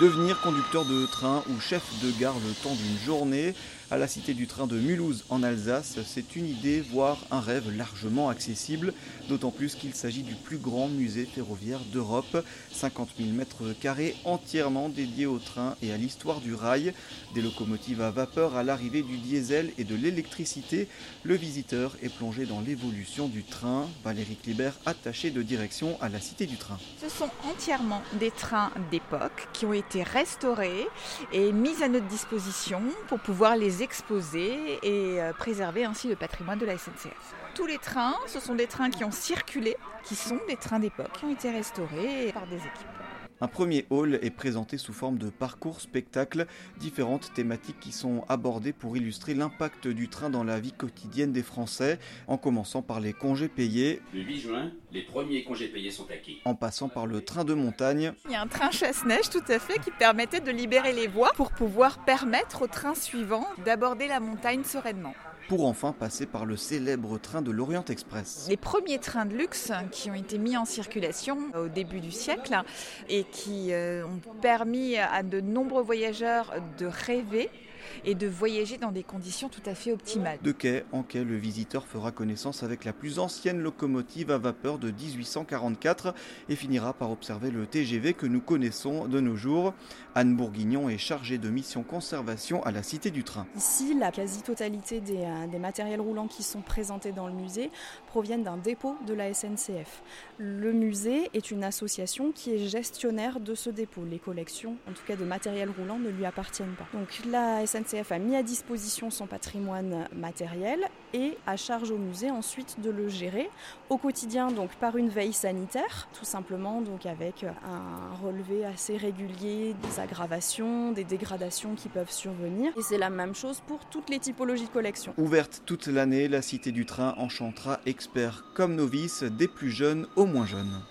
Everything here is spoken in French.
Devenir conducteur de train ou chef de gare le temps d'une journée à la Cité du Train de Mulhouse en Alsace, c'est une idée, voire un rêve largement accessible, d'autant plus qu'il s'agit du plus grand musée ferroviaire d'Europe, 50 000 mètres carrés entièrement dédiés au train et à l'histoire du rail, des locomotives à vapeur à l'arrivée du diesel et de l'électricité. Le visiteur est plongé dans l'évolution du train. Valérie Clibert, attachée de direction à la Cité du Train. Ce sont entièrement des trains d'époque qui ont été restaurés et mis à notre disposition pour pouvoir les exposer et euh, préserver ainsi le patrimoine de la SNCF. Tous les trains, ce sont des trains qui ont circulé, qui sont des trains d'époque, qui ont été restaurés par des équipes. Un premier hall est présenté sous forme de parcours spectacle, différentes thématiques qui sont abordées pour illustrer l'impact du train dans la vie quotidienne des Français, en commençant par les congés payés. Le 8 juin, les premiers congés payés sont acquis. En passant par le train de montagne. Il y a un train chasse-neige tout à fait qui permettait de libérer les voies pour pouvoir permettre au train suivant d'aborder la montagne sereinement pour enfin passer par le célèbre train de l'Orient Express. Les premiers trains de luxe qui ont été mis en circulation au début du siècle et qui euh, ont permis à de nombreux voyageurs de rêver et de voyager dans des conditions tout à fait optimales. De quai en quai, le visiteur fera connaissance avec la plus ancienne locomotive à vapeur de 1844 et finira par observer le TGV que nous connaissons de nos jours. Anne Bourguignon est chargée de mission conservation à la Cité du Train. Ici, la quasi-totalité des, des matériels roulants qui sont présentés dans le musée proviennent d'un dépôt de la SNCF. Le musée est une association qui est gestionnaire de ce dépôt. Les collections, en tout cas de matériel roulant, ne lui appartiennent pas. Donc la SNCF a mis à disposition son patrimoine matériel et à charge au musée ensuite de le gérer au quotidien donc par une veille sanitaire, tout simplement donc avec un relevé assez régulier des aggravations, des dégradations qui peuvent survenir. Et c'est la même chose pour toutes les typologies de collection. Ouverte toute l'année, la Cité du Train enchantera experts comme novices, des plus jeunes aux moins jeunes.